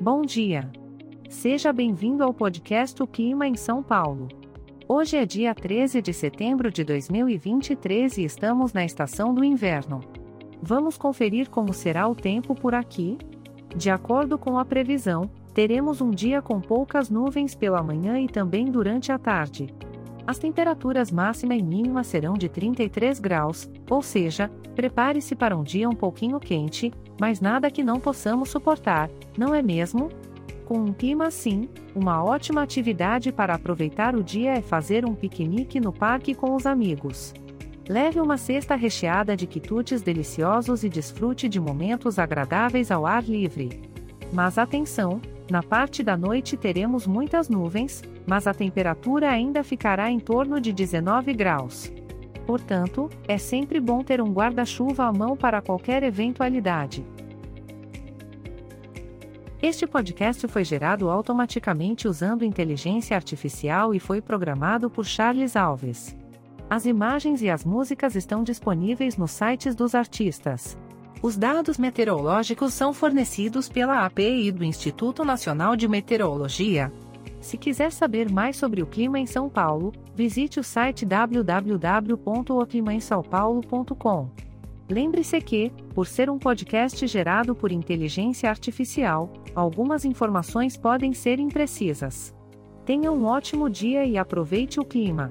Bom dia. Seja bem-vindo ao podcast O Clima em São Paulo. Hoje é dia 13 de setembro de 2023 e estamos na estação do inverno. Vamos conferir como será o tempo por aqui? De acordo com a previsão, teremos um dia com poucas nuvens pela manhã e também durante a tarde. As temperaturas máxima e mínima serão de 33 graus, ou seja, prepare-se para um dia um pouquinho quente, mas nada que não possamos suportar, não é mesmo? Com um clima assim, uma ótima atividade para aproveitar o dia é fazer um piquenique no parque com os amigos. Leve uma cesta recheada de quitutes deliciosos e desfrute de momentos agradáveis ao ar livre. Mas atenção, na parte da noite teremos muitas nuvens, mas a temperatura ainda ficará em torno de 19 graus. Portanto, é sempre bom ter um guarda-chuva à mão para qualquer eventualidade. Este podcast foi gerado automaticamente usando inteligência artificial e foi programado por Charles Alves. As imagens e as músicas estão disponíveis nos sites dos artistas. Os dados meteorológicos são fornecidos pela API do Instituto Nacional de Meteorologia. Se quiser saber mais sobre o clima em São Paulo, visite o site www.oclimaemsaopaulo.com. Lembre-se que, por ser um podcast gerado por inteligência artificial, algumas informações podem ser imprecisas. Tenha um ótimo dia e aproveite o clima.